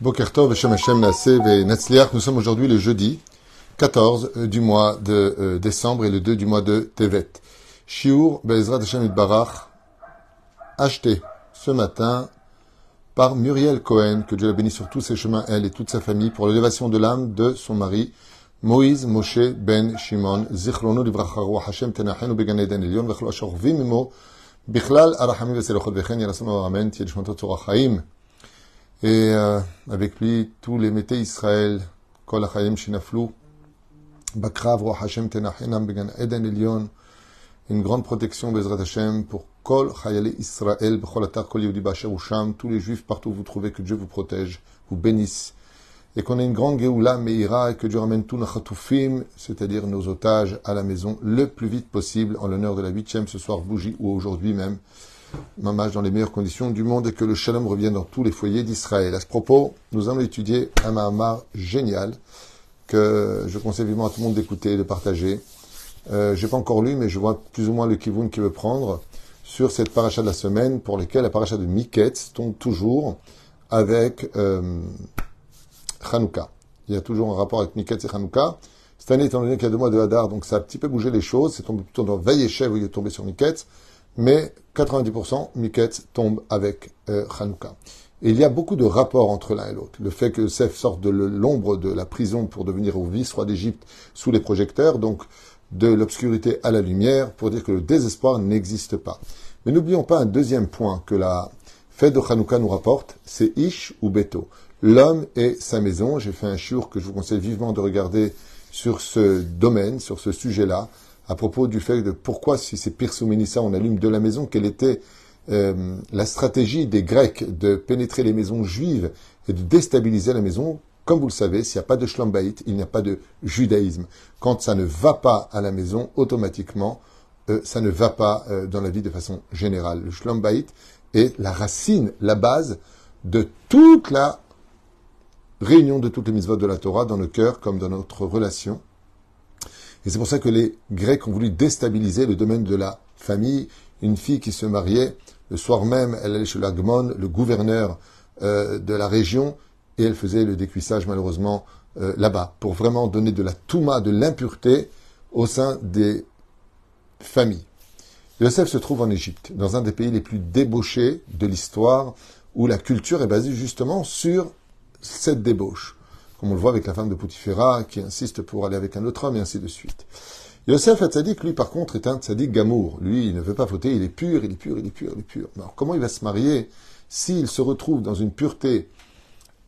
Bokertov, Hashem Hashem. Nous sommes aujourd'hui le jeudi 14 du mois de euh, décembre et le 2 du mois de Tevet. Shiur Bezrat Hashem Barach, acheté ce matin par Muriel Cohen, que Dieu la bénisse sur tous ses chemins, elle et toute sa famille, pour l'élévation de l'âme de son mari, Moïse Moshe Ben Shimon, Zichrono Livracharu Hashem Tenachenu Began Eden Elion, Vechlo Ashor Vimimo, Bichlal Arachamim Veselochot Vechen, Yerasano Amen, Tiedishmantot Torah Chaim. Et euh, avec lui, tous les métés Israël, Kol Achayim Shinaflou, Bakrav Roi Hashem Tenachinam Began Eden Elion, une grande protection Bezrat Hashem pour Kol Chayale Israël, Bechol Atar Kol Yehudi Basher Usham, tous les juifs partout où vous trouvez, que Dieu vous protège, vous bénisse, et qu'on ait une grande Geoula Meira, et que Dieu ramène tous nos Khatoufim, c'est-à-dire nos otages, à la maison le plus vite possible, en l'honneur de la huitième ce soir bougie, ou aujourd'hui même mamage dans les meilleures conditions du monde et que le shalom revienne dans tous les foyers d'Israël. À ce propos, nous allons étudier un Mahamar génial que je conseille vivement à tout le monde d'écouter et de partager. Euh, j'ai pas encore lu, mais je vois plus ou moins le kivoun qui veut prendre sur cette paracha de la semaine pour laquelle la paracha de Miketz tombe toujours avec euh, Hanouka. Il y a toujours un rapport avec Miketz et Hanouka. Cette année, étant donné qu'il y a deux mois de Hadar, donc ça a un petit peu bougé les choses. C'est tombé plutôt dans Vayeshev où il est tombé sur Miketz mais 90% Miketz tombe avec euh, Hanouka. Et il y a beaucoup de rapports entre l'un et l'autre. Le fait que Seth sorte de l'ombre de la prison pour devenir au vice-roi d'Égypte sous les projecteurs, donc de l'obscurité à la lumière, pour dire que le désespoir n'existe pas. Mais n'oublions pas un deuxième point que la fête de Hanouka nous rapporte, c'est Ish ou Beto. L'homme et sa maison. J'ai fait un chiour que je vous conseille vivement de regarder sur ce domaine, sur ce sujet-là, à propos du fait de pourquoi, si c'est Pirsouménissa, on allume de la maison, quelle était euh, la stratégie des Grecs de pénétrer les maisons juives et de déstabiliser la maison? Comme vous le savez, s'il n'y a pas de shlambaït, il n'y a pas de judaïsme. Quand ça ne va pas à la maison, automatiquement, euh, ça ne va pas euh, dans la vie de façon générale. Le shlambaït est la racine, la base de toute la réunion de toutes les mitzvot de la Torah dans le cœur comme dans notre relation et c'est pour ça que les Grecs ont voulu déstabiliser le domaine de la famille. Une fille qui se mariait, le soir même, elle allait chez l'Agmon, le gouverneur euh, de la région, et elle faisait le décuissage malheureusement euh, là-bas, pour vraiment donner de la touma, de l'impureté au sein des familles. Yosef se trouve en Égypte, dans un des pays les plus débauchés de l'histoire, où la culture est basée justement sur cette débauche comme on le voit avec la femme de Poutifera, qui insiste pour aller avec un autre homme, et ainsi de suite. Yosef Hatzadik, lui, par contre, est un tzaddik gamour. Lui, il ne veut pas fauter, il est pur, il est pur, il est pur, il est pur. Alors, comment il va se marier s'il se retrouve dans une pureté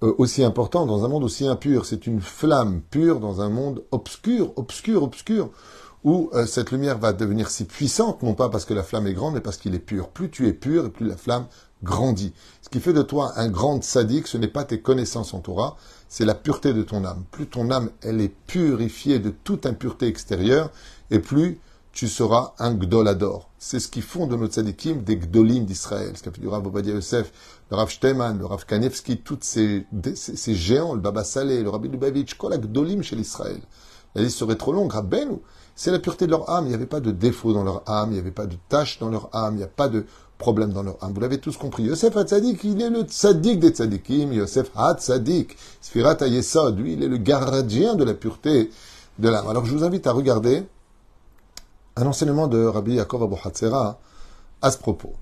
euh, aussi importante, dans un monde aussi impur? C'est une flamme pure dans un monde obscur, obscur, obscur, où euh, cette lumière va devenir si puissante, non pas parce que la flamme est grande, mais parce qu'il est pur. Plus tu es pur, et plus la flamme grandit. Ce qui fait de toi un grand sadique, ce n'est pas tes connaissances en Torah, c'est la pureté de ton âme. Plus ton âme, elle est purifiée de toute impureté extérieure, et plus tu seras un gdolador. C'est ce qui font de nos tzadikim des gdolim d'Israël. Ce qu'a fait du Rav Obadia Yosef, le Rav Shteman, le Rav Kanevski, tous ces, ces, géants, le Baba Saleh, le Rabbi Lubavitch, quoi la gdolim chez l'Israël. La liste serait trop longue. Rabbeinu, c'est la pureté de leur âme. Il n'y avait pas de défaut dans leur âme, il n'y avait pas de tâche dans leur âme, il n'y a pas de problème dans leur âme. Vous l'avez tous compris. Yosef Hatzadik, il est le tzaddik des tzadikim. Yosef Hatzadik. Sfirat Ayesod, lui, il est le gardien de la pureté de l'âme. Alors je vous invite à regarder un enseignement de Rabbi Yaakov Abu Hatzera à ce propos.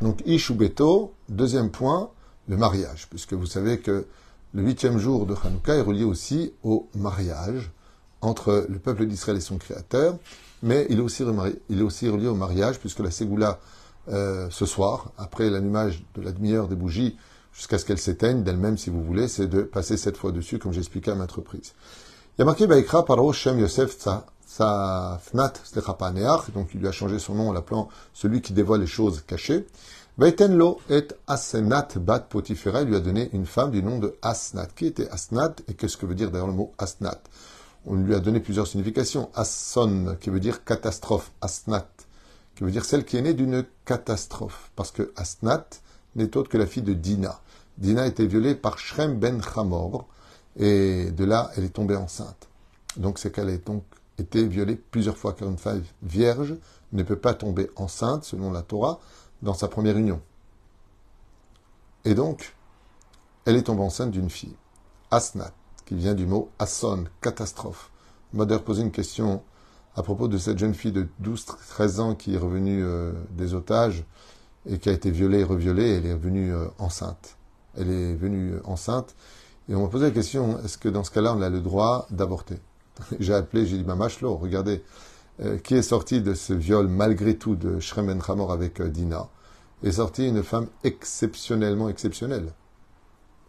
Donc, Ish Beto, deuxième point, le mariage, puisque vous savez que le huitième jour de Hanouka est relié aussi au mariage entre le peuple d'Israël et son créateur, mais il est aussi, il est aussi relié au mariage, puisque la Ségoula euh, ce soir, après l'allumage de la demi-heure des bougies, jusqu'à ce qu'elles s'éteignent d'elles-mêmes, si vous voulez, c'est de passer cette fois dessus, comme j'expliquais à maintes reprises. Il y a marqué Baïkra Paro Shem Yosef Safnat Slechapaneach, donc il lui a changé son nom en l'appelant celui qui dévoile les choses cachées. Baitenlo et Asnat Bat Potifera, il lui a donné une femme du nom de Asnat. Qui était Asnat et qu'est-ce que veut dire d'ailleurs le mot Asnat? On lui a donné plusieurs significations. Asson, qui veut dire catastrophe. Asnat, qui veut dire celle qui est née d'une catastrophe. Parce que Asnat n'est autre que la fille de Dina. Dina a été violée par Shrem ben Hamor, et de là, elle est tombée enceinte. Donc c'est qu'elle a été violée plusieurs fois, car une femme vierge ne peut pas tomber enceinte, selon la Torah, dans sa première union. Et donc, elle est tombée enceinte d'une fille, Asnat, qui vient du mot Asson, catastrophe. Mother posait une question à propos de cette jeune fille de 12-13 ans qui est revenue euh, des otages et qui a été violée et reviolée, elle est revenue euh, enceinte. Elle est venue enceinte. Et on m'a posé la question, est-ce que dans ce cas-là, on a le droit d'avorter? J'ai appelé, j'ai dit, Mamashlo, regardez, euh, qui est sorti de ce viol malgré tout de Shrem Hamor avec Dina Est sortie une femme exceptionnellement exceptionnelle.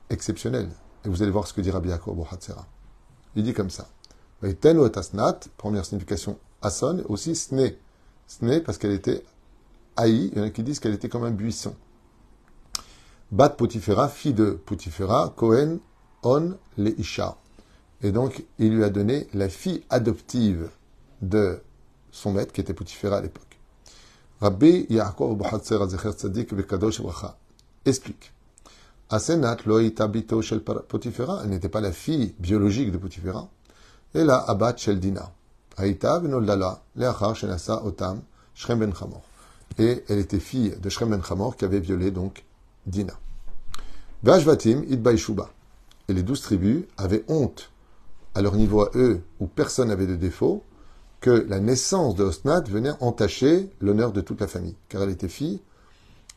Exceptionnelle. Et vous allez voir ce que dit Rabbi Yaakov Il dit comme ça. Ten asnat, première signification, Ason, aussi sne. Sne parce qu'elle était haïe, il y en a qui disent qu'elle était comme un buisson. Bat Potifera, fille de Potifera, Cohen, On, le Isha. Et donc, il lui a donné la fille adoptive de son maître, qui était Potifera à l'époque. Rabbi Yaakov Azecher Tzadik Bekadosh explique. Asenat lo shel Potifera, elle n'était pas la fille biologique de Potifera. Et là, Abat Shel Dina. Aïta v'noldala, leachar shenasa otam, Shrem ben Chamor. Et elle était fille de Shrem ben Chamor qui avait violé donc Dina. Vashvatim idbaishuba. Et les douze tribus avaient honte à leur niveau à eux, où personne n'avait de défaut, que la naissance de Osnat venait entacher l'honneur de toute la famille, car elle était fille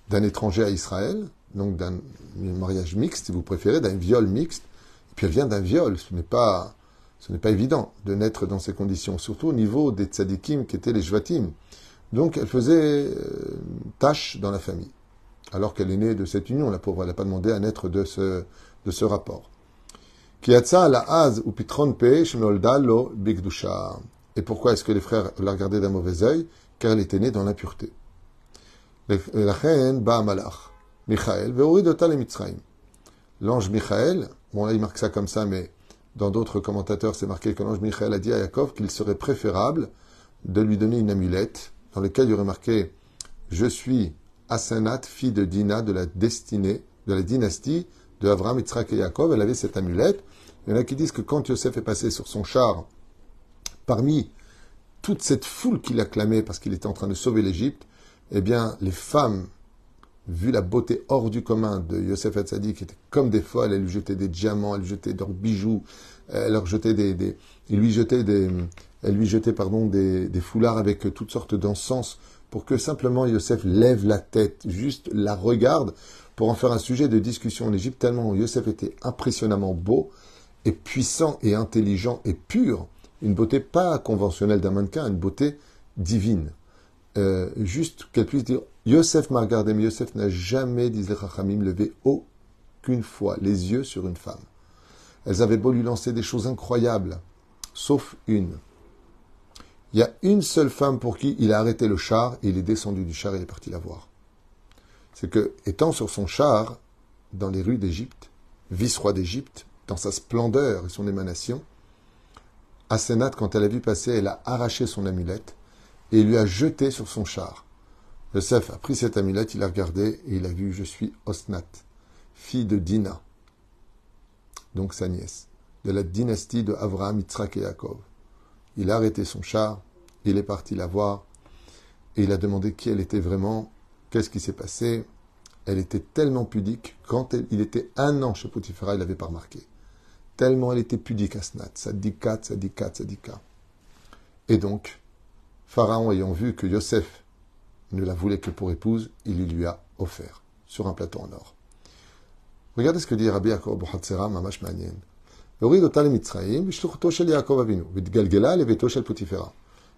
d'un étranger à Israël, donc d'un mariage mixte, si vous préférez, d'un viol mixte, et puis elle vient d'un viol, ce n'est pas ce n'est pas évident de naître dans ces conditions, surtout au niveau des tzadikim qui étaient les jvatim. Donc elle faisait euh, tâche dans la famille, alors qu'elle est née de cette union, la pauvre, elle n'a pas demandé à naître de ce, de ce rapport. Et pourquoi est-ce que les frères la regardaient d'un mauvais œil? Car elle était née dans l'impureté. Michael, L'ange Michael, bon là il marque ça comme ça, mais dans d'autres commentateurs, c'est marqué que l'ange Michael a dit à Yaakov qu'il serait préférable de lui donner une amulette dans laquelle il y aurait marqué Je suis Asenat, fille de Dina, de la destinée, de la dynastie de Avraham, Yitzhak et Yaakov. Elle avait cette amulette. Il y en a qui disent que quand Yosef est passé sur son char, parmi toute cette foule qu'il acclamait parce qu'il était en train de sauver l'Égypte, eh bien, les femmes vu la beauté hors du commun de Yosef Hatzadi, qui était comme des folles, elle lui jetait des diamants, elle lui jetait des bijoux, elle leur jetait des, des, lui jetait des, lui pardon des, des foulards avec toutes sortes d'encens pour que simplement Yosef lève la tête, juste la regarde pour en faire un sujet de discussion en Égypte tellement Yosef était impressionnamment beau et puissant et intelligent et pur, une beauté pas conventionnelle d'un mannequin, une beauté divine. Euh, juste qu'elle puisse dire Yosef m'a regardé, mais Yosef n'a jamais, disait Rachamim, levé aucune fois les yeux sur une femme. Elles avaient beau lui lancer des choses incroyables, sauf une. Il y a une seule femme pour qui il a arrêté le char il est descendu du char et est parti la voir. C'est que, étant sur son char, dans les rues d'Égypte, vice-roi d'Égypte, dans sa splendeur et son émanation, Asenat, quand elle a vu passer, elle a arraché son amulette et lui a jeté sur son char. Yosef a pris cette amulette, il a regardé et il a vu Je suis Osnat, fille de Dina, donc sa nièce, de la dynastie de Avraham, Yitzhak et Yaakov. Il a arrêté son char, il est parti la voir et il a demandé qui elle était vraiment, qu'est-ce qui s'est passé. Elle était tellement pudique, quand il était un an chez Potiphara, il l'avait pas remarqué. Tellement elle était pudique, Asnat, sadikat, sadikat, sadika. Et donc, Pharaon ayant vu que Yosef ne la voulait que pour épouse, il lui a offert sur un plateau en or. Regardez ce que dit Rabbi Yaakov Bohatzera, Mamash Manien.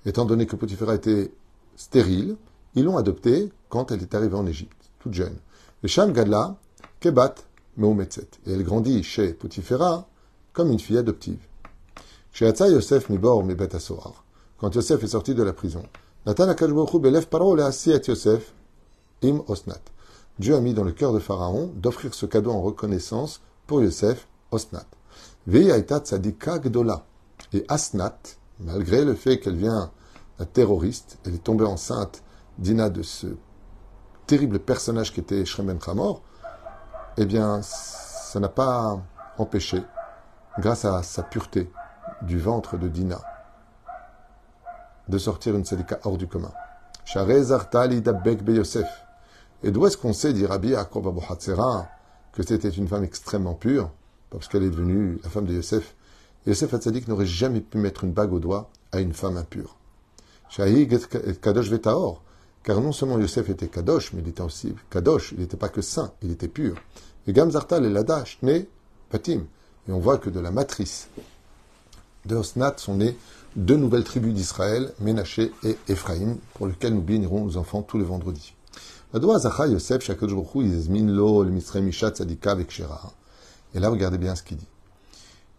Étant donné que Potiphera était stérile, ils l'ont adoptée quand elle est arrivée en Égypte, toute jeune. Sham Gadla, Kebat. Et elle grandit chez Potiphera comme une fille adoptive. Yosef Mibor Quand Yosef est sorti de la prison, im Osnat. Dieu a mis dans le cœur de Pharaon d'offrir ce cadeau en reconnaissance pour Yosef, Osnat. gdola. Et Asnat, malgré le fait qu'elle vient un terroriste, elle est tombée enceinte d'Ina de ce terrible personnage qui était Shrem Ben Khamor, eh bien, ça n'a pas empêché, grâce à sa pureté du ventre de Dina, de sortir une sadika hors du commun. Et d'où est-ce qu'on sait, dit Rabbi Yaakov Abu que c'était une femme extrêmement pure, parce qu'elle est devenue la femme de Yosef. Yosef Hatzadik n'aurait jamais pu mettre une bague au doigt à une femme impure. Kadosh Vetaor, car non seulement Yosef était Kadosh, mais il était aussi Kadosh, il n'était pas que saint, il était pur. Et Gamzartal et Ladash, né Patim. Et on voit que de la matrice de Osnat sont nées deux nouvelles tribus d'Israël, Ménaché et Ephraïm, pour lesquelles nous bénirons nos enfants tous les vendredis. Et là, regardez bien ce qu'il dit.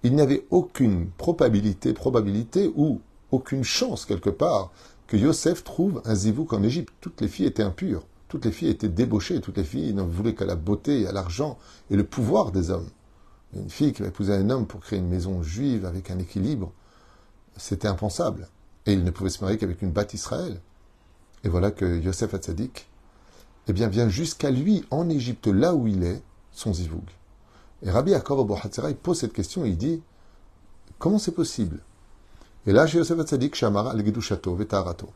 Il n'y avait aucune probabilité, probabilité ou aucune chance quelque part que Yosef trouve un zivouk en Égypte. Toutes les filles étaient impures, toutes les filles étaient débauchées, toutes les filles ne voulaient qu'à la beauté, à l'argent et le pouvoir des hommes. Une fille qui va épouser un homme pour créer une maison juive avec un équilibre, c'était impensable. Et il ne pouvait se marier qu'avec une batte Israël. Et voilà que Yosef Hatzadik, eh bien, vient jusqu'à lui, en Égypte, là où il est, son zivoug. Et Rabbi Yaakov il pose cette question, il dit, comment c'est possible? Et là, chez Yosef Hatzadik, Shamara al Vetarato.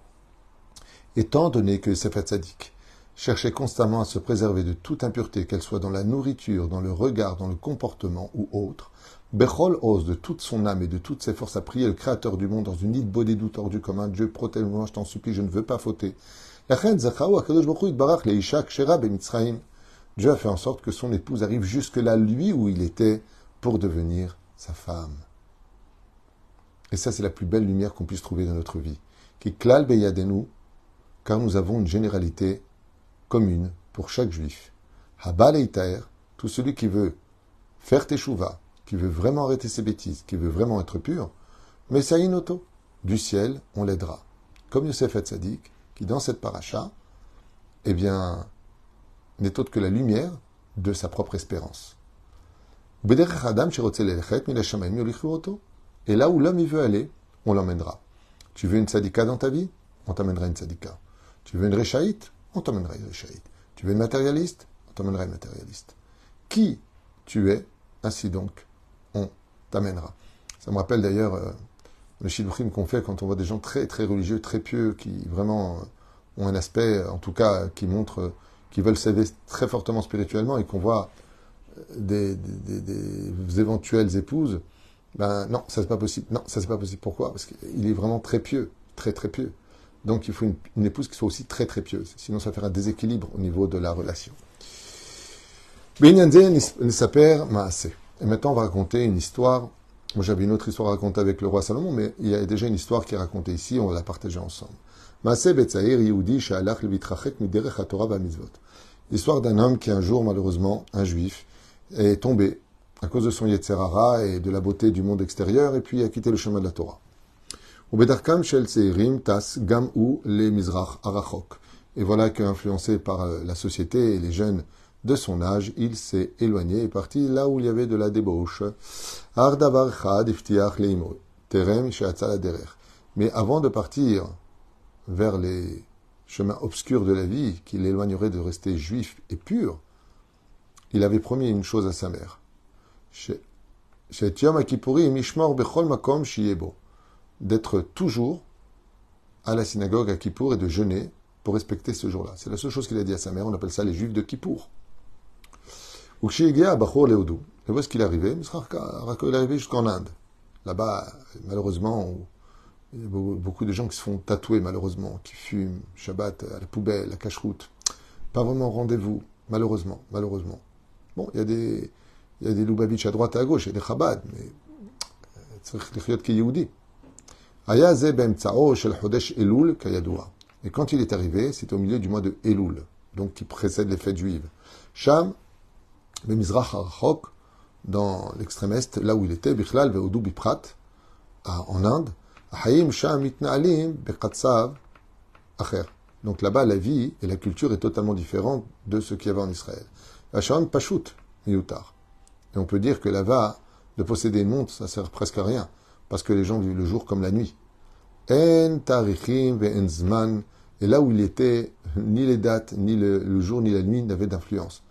Étant donné que Yosef Hatzadik cherchait constamment à se préserver de toute impureté, qu'elle soit dans la nourriture, dans le regard, dans le comportement ou autre, Bechol ose de toute son âme et de toutes ses forces à prier le Créateur du monde dans une île bodée doute du commun. Dieu, protège-moi, je t'en supplie, je ne veux pas fauter. Dieu a fait en sorte que son épouse arrive jusque-là, lui, où il était, pour devenir sa femme. Et ça, c'est la plus belle lumière qu'on puisse trouver dans notre vie. Qui klal beyadenu, car nous avons une généralité commune pour chaque juif. Habal tout celui qui veut faire teshuva, qui veut vraiment arrêter ses bêtises, qui veut vraiment être pur, mais ça. Du ciel, on l'aidera. Comme Yosef Hatzadik, qui dans cette paracha, eh bien, n'est autre que la lumière de sa propre espérance. Et là où l'homme y veut aller, on l'emmènera. Tu veux une sadika dans ta vie On t'amènera une sadika. Tu veux une réchaïte On t'emmènera une réchaïte. Tu veux une matérialiste On t'emmènera une matérialiste. Qui tu es, ainsi donc, on t'amènera. Ça me rappelle d'ailleurs euh, le shidduchim qu'on fait quand on voit des gens très très religieux, très pieux, qui vraiment euh, ont un aspect, en tout cas, qui montre, euh, qui veulent s'élever très fortement spirituellement et qu'on voit des, éventuelles épouses, ben non, ça c'est pas possible. Non, ça c'est pas possible. Pourquoi? Parce qu'il est vraiment très pieux, très très pieux. Donc il faut une, épouse qui soit aussi très très pieuse. Sinon ça fera un déséquilibre au niveau de la relation. Et maintenant on va raconter une histoire moi, j'avais une autre histoire à raconter avec le roi Salomon, mais il y a déjà une histoire qui est racontée ici, on va la partager ensemble. L'histoire d'un homme qui un jour, malheureusement, un juif, est tombé à cause de son Yetzerara et de la beauté du monde extérieur, et puis a quitté le chemin de la Torah. Et voilà qu'influencé par euh, la société et les jeunes de son âge, il s'est éloigné et parti là où il y avait de la débauche. Mais avant de partir vers les chemins obscurs de la vie qui l'éloigneraient de rester juif et pur, il avait promis une chose à sa mère. D'être toujours à la synagogue à Kippour et de jeûner pour respecter ce jour-là. C'est la seule chose qu'il a dit à sa mère. On appelle ça les juifs de Kippour. Et où est-ce qu'il est arrivé? Il est arrivé jusqu'en Inde. Là-bas, malheureusement, il y a beaucoup de gens qui se font tatouer, malheureusement, qui fument, Shabbat, à la poubelle, à cache-route. Pas vraiment rendez-vous, malheureusement, malheureusement. Bon, il y a des, il Lubavitch à droite et à gauche, il y a des Chabad, mais et quand il est arrivé, c'était au milieu du mois de Elul, donc qui précède les fêtes juives. Le Mizrach dans l'extrême est, là où il était, Bichlal ve'odu biprat, en Inde, sham acher. Donc là-bas, la vie et la culture est totalement différente de ce qu'il y avait en Israël. Pashut miyutar. Et on peut dire que là-bas, de posséder une montre, ça sert presque à rien, parce que les gens vivent le jour comme la nuit. En tarichim zman, et là où il était, ni les dates, ni le jour, ni la nuit n'avaient d'influence.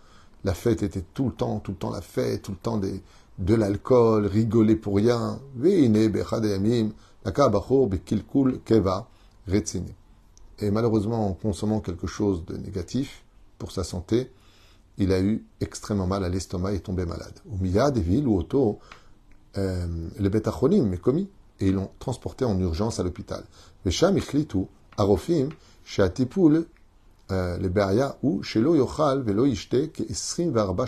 La fête était tout le temps, tout le temps la fête, tout le temps de l'alcool, rigoler pour rien. Et malheureusement, en consommant quelque chose de négatif pour sa santé, il a eu extrêmement mal à l'estomac et est tombé malade. Au milieu des villes où auto, euh, les bêtachonim, mais commis, et ils l'ont transporté en urgence à l'hôpital. Vesham ichlitu, arofim, Euh, le Beria, ou chez lo yochal velo ishte, ke isrim varba.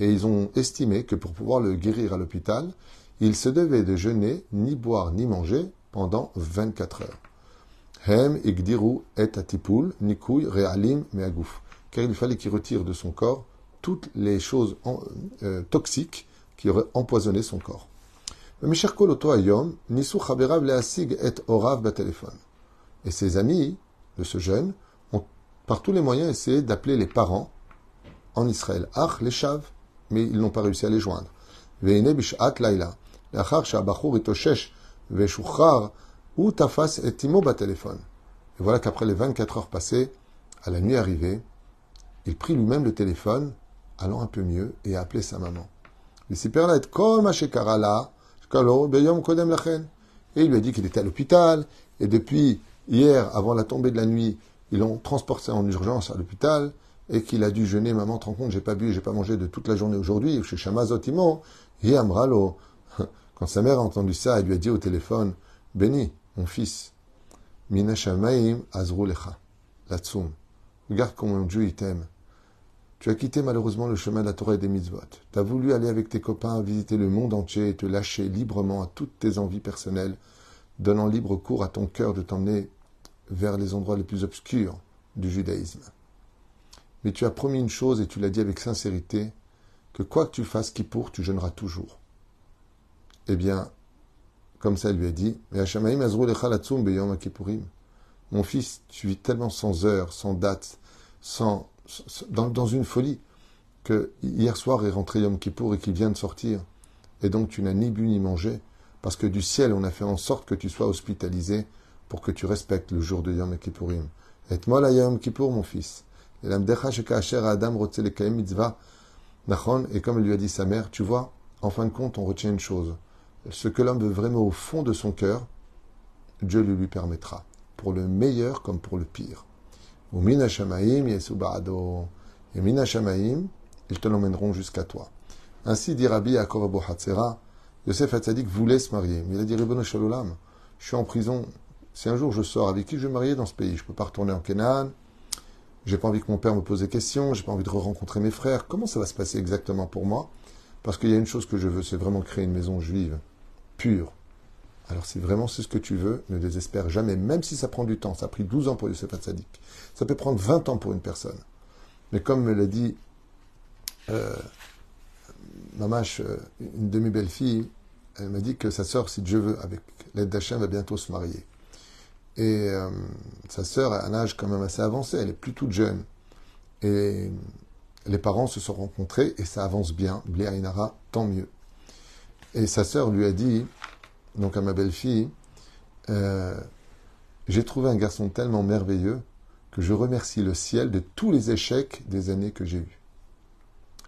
Et ils ont estimé que pour pouvoir le guérir à l'hôpital, il se devait de jeûner, ni boire, ni manger pendant 24 heures. Hem igdiru et atipul, nikouy realim meagouf. Car il fallait qu'il retire de son corps toutes les choses euh, toxiques qui auraient empoisonné son corps. Et ses amis de ce jeune ont par tous les moyens essayer d'appeler les parents en Israël. Ach, les chaves, mais ils n'ont pas réussi à les joindre. Veine laila. Lachar shabachur itoshesh veshuchar ou tafas et téléphone. Et voilà qu'après les 24 heures passées, à la nuit arrivée, il prit lui-même le téléphone, allant un peu mieux, et a appelé sa maman. Et il lui a dit qu'il était à l'hôpital, et depuis hier, avant la tombée de la nuit, ils l'ont transporté en urgence à l'hôpital, et qu'il a dû jeûner, maman, te rends compte, j'ai pas bu, j'ai pas mangé de toute la journée aujourd'hui, chez Shamazotimo, et Amralo, quand sa mère a entendu ça, elle lui a dit au téléphone Béni, mon fils, Mina Shamaim Azru Lecha, Latsum. Regarde comment Dieu il t'aime. Tu as quitté malheureusement le chemin de la Torah et des mitzvot. Tu as voulu aller avec tes copains visiter le monde entier et te lâcher librement à toutes tes envies personnelles, donnant libre cours à ton cœur de t'emmener vers les endroits les plus obscurs du judaïsme. Mais tu as promis une chose et tu l'as dit avec sincérité, que quoi que tu fasses qui tu jeûneras toujours. Eh bien, comme ça, lui a dit, mon fils, tu vis tellement sans heure, sans date, sans, dans, une folie, que hier soir est rentré Yom Kippour et qu'il vient de sortir. Et donc tu n'as ni bu ni mangé, parce que du ciel, on a fait en sorte que tu sois hospitalisé pour que tu respectes le jour de Yom Kippourim. Et moi la Yom Kippour, mon fils. Et comme il lui a dit sa mère, tu vois, en fin de compte, on retient une chose ce que l'homme veut vraiment au fond de son cœur, Dieu le lui permettra, pour le meilleur comme pour le pire. Et ils te l'emmèneront jusqu'à toi. Ainsi dit Rabbi Yaakov Abu Hatzera, Yosef Hatzadik voulait se marier, mais il a dit je suis en prison, si un jour je sors, avec qui je vais marier dans ce pays Je ne peux pas retourner en Canaan, j'ai pas envie que mon père me pose des questions, j'ai pas envie de rencontrer mes frères. Comment ça va se passer exactement pour moi? Parce qu'il y a une chose que je veux, c'est vraiment créer une maison juive pur. Alors si vraiment c'est ce que tu veux, ne désespère jamais, même si ça prend du temps. Ça a pris 12 ans pour Youssef Hatzadik. Ça peut prendre 20 ans pour une personne. Mais comme me l'a dit euh, Mamache, euh, une demi-belle-fille, elle m'a dit que sa sœur, si Dieu veut, avec l'aide d'Hachem, va bientôt se marier. Et euh, sa sœur a un âge quand même assez avancé, elle est plus toute jeune. Et les parents se sont rencontrés et ça avance bien. Inara, tant mieux. Et sa sœur lui a dit, donc à ma belle-fille, euh, j'ai trouvé un garçon tellement merveilleux que je remercie le ciel de tous les échecs des années que j'ai eus.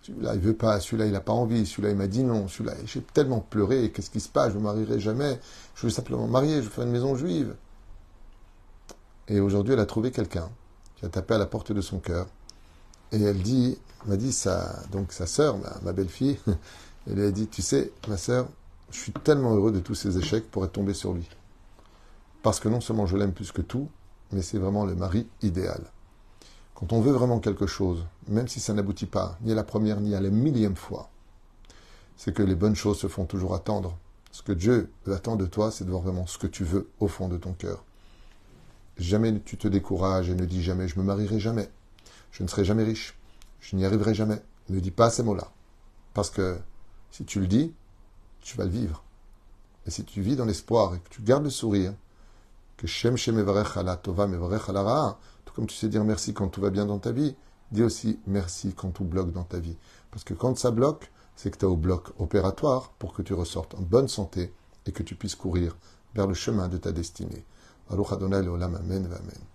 Celui-là, il veut pas, celui-là, il n'a pas envie, celui-là, il m'a dit non, celui-là, j'ai tellement pleuré, qu'est-ce qui se passe, je ne me marierai jamais, je veux simplement me marier, je veux faire une maison juive. Et aujourd'hui, elle a trouvé quelqu'un qui a tapé à la porte de son cœur. Et elle dit, m'a dit, ça, donc sa sœur, ma belle-fille, Elle lui a dit, tu sais, ma sœur, je suis tellement heureux de tous ces échecs pour être tombé sur lui. Parce que non seulement je l'aime plus que tout, mais c'est vraiment le mari idéal. Quand on veut vraiment quelque chose, même si ça n'aboutit pas, ni à la première, ni à la millième fois, c'est que les bonnes choses se font toujours attendre. Ce que Dieu attend de toi, c'est de voir vraiment ce que tu veux au fond de ton cœur. Jamais tu te décourages et ne dis jamais je me marierai jamais. Je ne serai jamais riche. Je n'y arriverai jamais. Ne dis pas ces mots-là. Parce que si tu le dis, tu vas le vivre. Et si tu vis dans l'espoir et que tu gardes le sourire, que Shem Shem ala Tova tout comme tu sais dire merci quand tout va bien dans ta vie, dis aussi merci quand tout bloque dans ta vie. Parce que quand ça bloque, c'est que tu es au bloc opératoire pour que tu ressortes en bonne santé et que tu puisses courir vers le chemin de ta destinée. Baruch Adonai Amen, Amen.